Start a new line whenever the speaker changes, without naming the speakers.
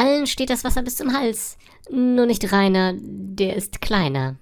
Allen steht das Wasser bis zum Hals. Nur nicht Rainer, der ist kleiner.